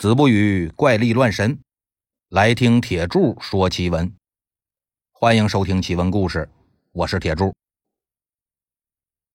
子不语怪力乱神，来听铁柱说奇闻。欢迎收听奇闻故事，我是铁柱。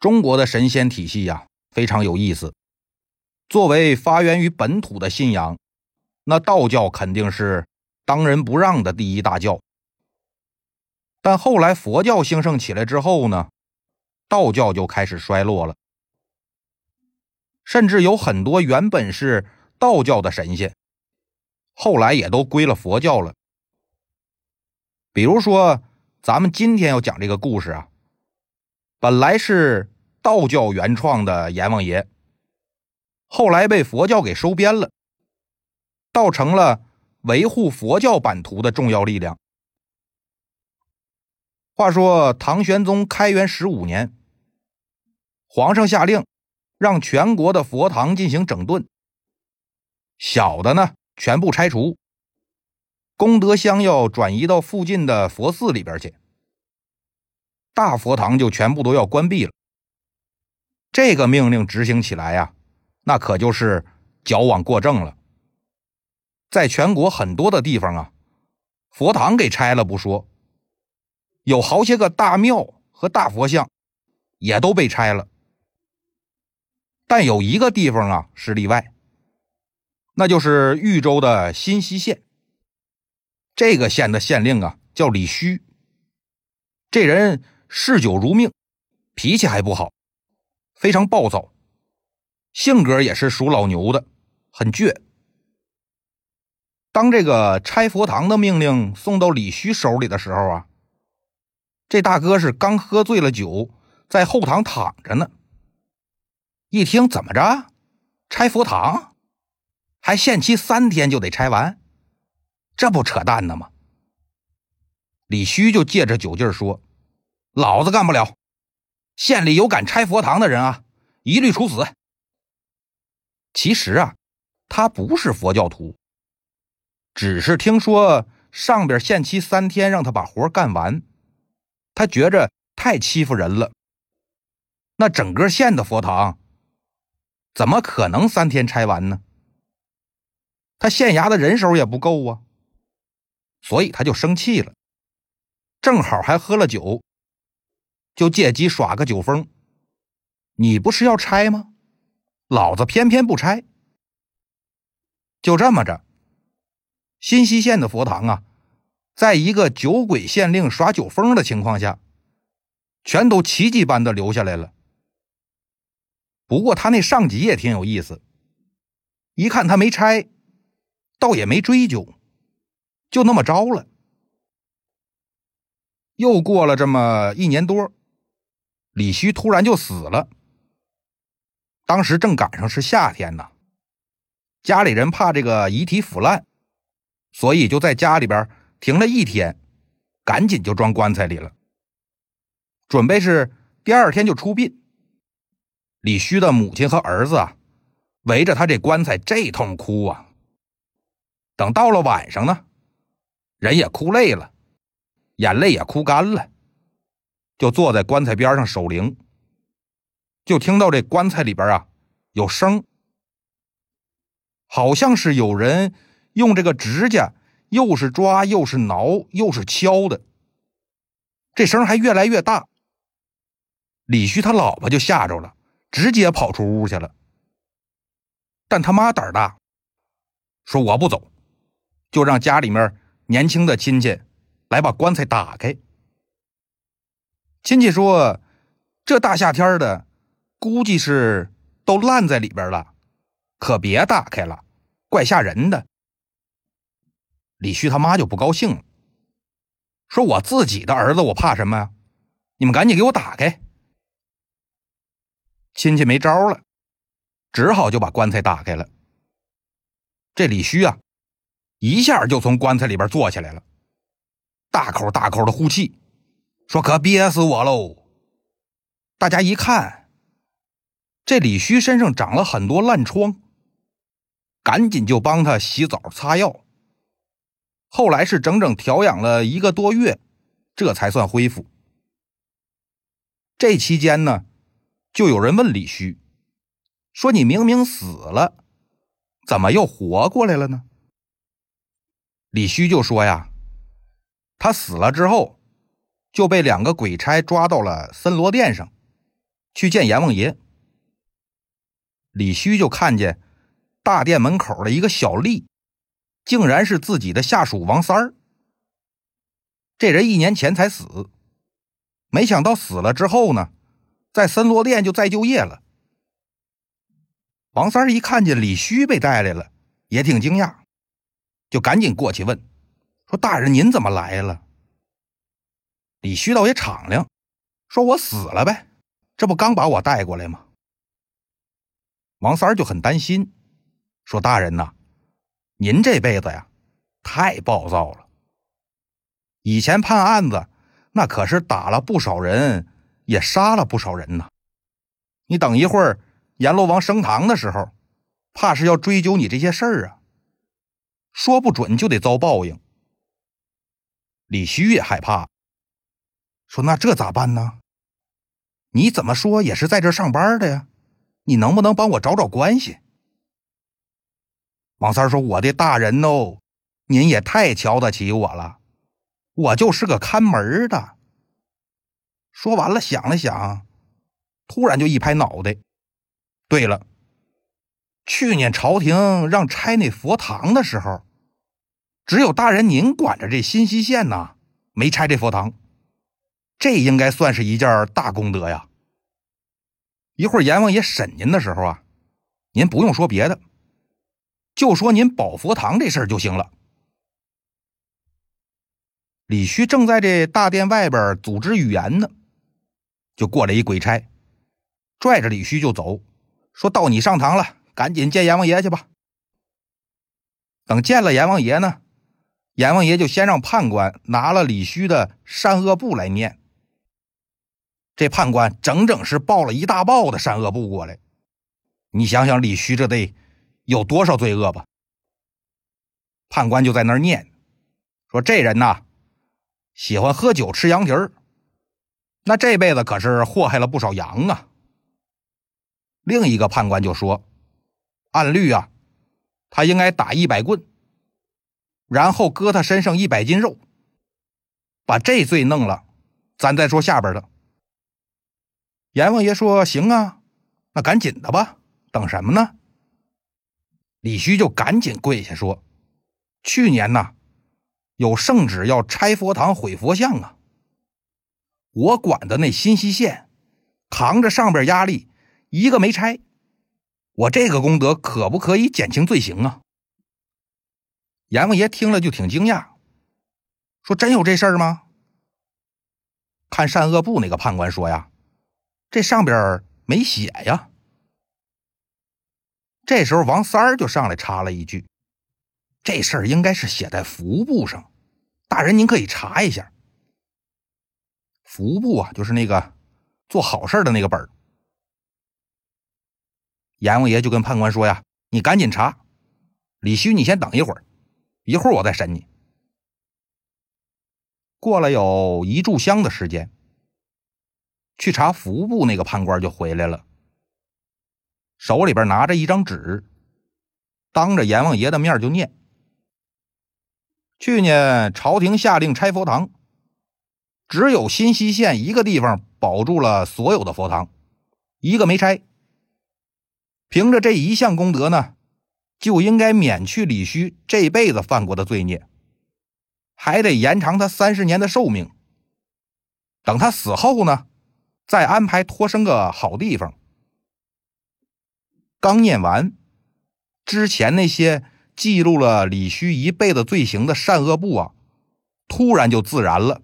中国的神仙体系呀，非常有意思。作为发源于本土的信仰，那道教肯定是当仁不让的第一大教。但后来佛教兴盛起来之后呢，道教就开始衰落了，甚至有很多原本是。道教的神仙，后来也都归了佛教了。比如说，咱们今天要讲这个故事啊，本来是道教原创的阎王爷，后来被佛教给收编了，倒成了维护佛教版图的重要力量。话说唐玄宗开元十五年，皇上下令让全国的佛堂进行整顿。小的呢，全部拆除，功德箱要转移到附近的佛寺里边去，大佛堂就全部都要关闭了。这个命令执行起来呀，那可就是矫枉过正了。在全国很多的地方啊，佛堂给拆了不说，有好些个大庙和大佛像也都被拆了，但有一个地方啊是例外。那就是豫州的新息县，这个县的县令啊叫李须，这人嗜酒如命，脾气还不好，非常暴躁，性格也是属老牛的，很倔。当这个拆佛堂的命令送到李须手里的时候啊，这大哥是刚喝醉了酒，在后堂躺着呢。一听怎么着，拆佛堂？还限期三天就得拆完，这不扯淡呢吗？李须就借着酒劲说：“老子干不了，县里有敢拆佛堂的人啊，一律处死。”其实啊，他不是佛教徒，只是听说上边限期三天让他把活干完，他觉着太欺负人了。那整个县的佛堂，怎么可能三天拆完呢？他县衙的人手也不够啊，所以他就生气了，正好还喝了酒，就借机耍个酒疯。你不是要拆吗？老子偏偏不拆。就这么着，新溪县的佛堂啊，在一个酒鬼县令耍酒疯的情况下，全都奇迹般的留下来了。不过他那上级也挺有意思，一看他没拆。倒也没追究，就那么着了。又过了这么一年多，李须突然就死了。当时正赶上是夏天呢，家里人怕这个遗体腐烂，所以就在家里边停了一天，赶紧就装棺材里了，准备是第二天就出殡。李须的母亲和儿子啊，围着他这棺材这通哭啊。等到了晚上呢，人也哭累了，眼泪也哭干了，就坐在棺材边上守灵。就听到这棺材里边啊有声，好像是有人用这个指甲又是抓又是挠又是敲的，这声还越来越大。李旭他老婆就吓着了，直接跑出屋去了。但他妈胆大，说我不走。就让家里面年轻的亲戚来把棺材打开。亲戚说：“这大夏天的，估计是都烂在里边了，可别打开了，怪吓人的。”李旭他妈就不高兴了，说：“我自己的儿子，我怕什么呀？你们赶紧给我打开。”亲戚没招了，只好就把棺材打开了。这李旭啊。一下就从棺材里边坐起来了，大口大口的呼气，说：“可憋死我喽！”大家一看，这李须身上长了很多烂疮，赶紧就帮他洗澡擦药。后来是整整调养了一个多月，这才算恢复。这期间呢，就有人问李须，说：“你明明死了，怎么又活过来了呢？李须就说呀，他死了之后，就被两个鬼差抓到了森罗殿上，去见阎王爷。李须就看见大殿门口的一个小吏，竟然是自己的下属王三儿。这人一年前才死，没想到死了之后呢，在森罗殿就再就业了。王三儿一看见李须被带来了，也挺惊讶，就赶紧过去问：“说大人您怎么来了？”李旭倒也敞亮，说：“我死了呗，这不刚把我带过来吗？”王三儿就很担心，说：“大人呐，您这辈子呀，太暴躁了。以前判案子，那可是打了不少人，也杀了不少人呢。你等一会儿。”阎罗王升堂的时候，怕是要追究你这些事儿啊，说不准就得遭报应。李旭也害怕，说：“那这咋办呢？你怎么说也是在这上班的呀？你能不能帮我找找关系？”王三说：“我的大人哦，您也太瞧得起我了，我就是个看门的。”说完了，想了想，突然就一拍脑袋。对了，去年朝廷让拆那佛堂的时候，只有大人您管着这新西县呐，没拆这佛堂，这应该算是一件大功德呀。一会儿阎王爷审您的时候啊，您不用说别的，就说您保佛堂这事儿就行了。李须正在这大殿外边组织语言呢，就过来一鬼差，拽着李须就走。说到你上堂了，赶紧见阎王爷去吧。等见了阎王爷呢，阎王爷就先让判官拿了李须的善恶簿来念。这判官整整是抱了一大抱的善恶簿过来。你想想，李须这得有多少罪恶吧？判官就在那儿念，说这人呐，喜欢喝酒吃羊蹄儿，那这辈子可是祸害了不少羊啊。另一个判官就说：“按律啊，他应该打一百棍，然后割他身上一百斤肉，把这罪弄了，咱再说下边的。”阎王爷说：“行啊，那赶紧的吧，等什么呢？”李须就赶紧跪下说：“去年呐，有圣旨要拆佛堂、毁佛像啊，我管的那新西县扛着上边压力。”一个没拆，我这个功德可不可以减轻罪行啊？阎王爷听了就挺惊讶，说：“真有这事儿吗？”看善恶簿那个判官说：“呀，这上边没写呀。”这时候王三儿就上来插了一句：“这事儿应该是写在服务簿上，大人您可以查一下。符簿啊，就是那个做好事的那个本儿。”阎王爷就跟判官说：“呀，你赶紧查，李须，你先等一会儿，一会儿我再审你。”过了有一炷香的时间，去查服部那个判官就回来了，手里边拿着一张纸，当着阎王爷的面就念：“去年朝廷下令拆佛堂，只有新西县一个地方保住了所有的佛堂，一个没拆。”凭着这一项功德呢，就应该免去李须这辈子犯过的罪孽，还得延长他三十年的寿命。等他死后呢，再安排托生个好地方。刚念完，之前那些记录了李须一辈子罪行的善恶簿啊，突然就自燃了，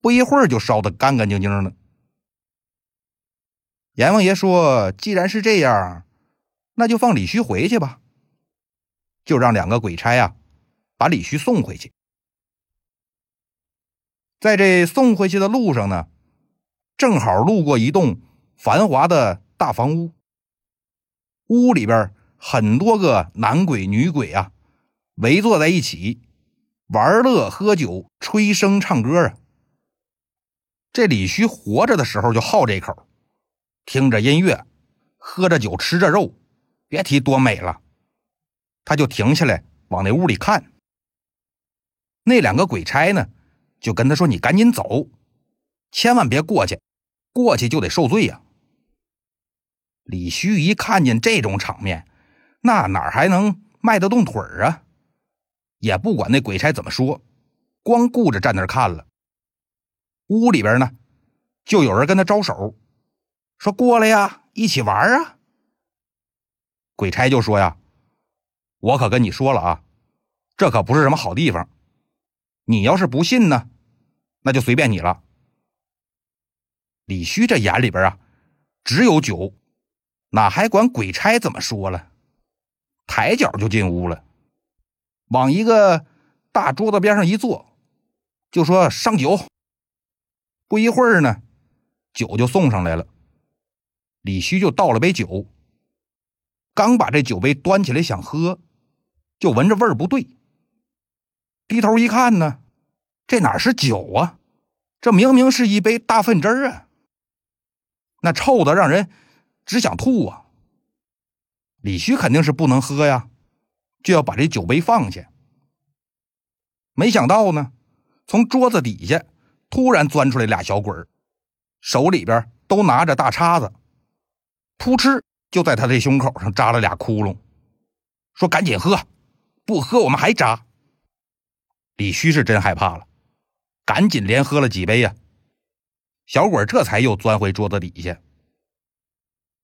不一会儿就烧得干干净净的。阎王爷说：“既然是这样，那就放李须回去吧。”就让两个鬼差呀，把李须送回去。在这送回去的路上呢，正好路过一栋繁华的大房屋，屋里边很多个男鬼女鬼啊，围坐在一起玩乐、喝酒、吹笙唱歌啊。这李须活着的时候就好这口。听着音乐，喝着酒，吃着肉，别提多美了。他就停下来往那屋里看。那两个鬼差呢，就跟他说：“你赶紧走，千万别过去，过去就得受罪呀。”李须一看见这种场面，那哪还能迈得动腿啊？也不管那鬼差怎么说，光顾着站那看了。屋里边呢，就有人跟他招手，说：“过来呀，一起玩啊。”鬼差就说：“呀，我可跟你说了啊，这可不是什么好地方。你要是不信呢，那就随便你了。”李须这眼里边啊，只有酒。哪还管鬼差怎么说了？抬脚就进屋了，往一个大桌子边上一坐，就说上酒。不一会儿呢，酒就送上来了。李旭就倒了杯酒，刚把这酒杯端起来想喝，就闻着味儿不对。低头一看呢，这哪是酒啊？这明明是一杯大粪汁儿啊！那臭的让人。只想吐啊！李旭肯定是不能喝呀，就要把这酒杯放下。没想到呢，从桌子底下突然钻出来俩小鬼儿手里边都拿着大叉子，噗嗤就在他这胸口上扎了俩窟窿，说：“赶紧喝，不喝我们还扎。”李须是真害怕了，赶紧连喝了几杯呀。小鬼这才又钻回桌子底下。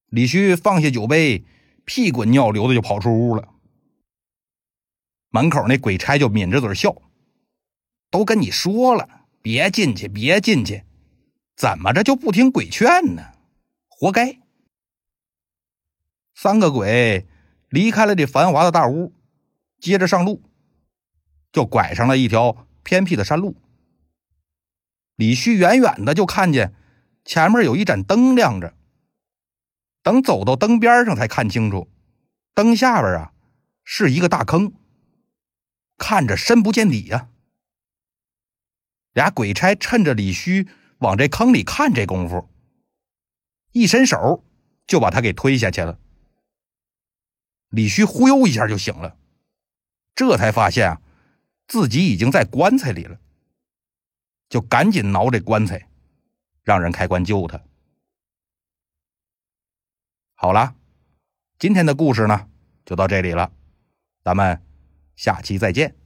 李须放下酒杯，屁滚尿流的就跑出屋了。门口那鬼差就抿着嘴笑：“都跟你说了，别进去，别进去，怎么着就不听鬼劝呢？活该！”三个鬼离开了这繁华的大屋，接着上路，就拐上了一条偏僻的山路。李旭远远的就看见前面有一盏灯亮着。等走到灯边上，才看清楚，灯下边啊是一个大坑，看着深不见底呀。俩鬼差趁着李旭往这坑里看这功夫，一伸手就把他给推下去了。李旭忽悠一下就醒了，这才发现啊自己已经在棺材里了，就赶紧挠这棺材，让人开棺救他。好了，今天的故事呢就到这里了，咱们下期再见。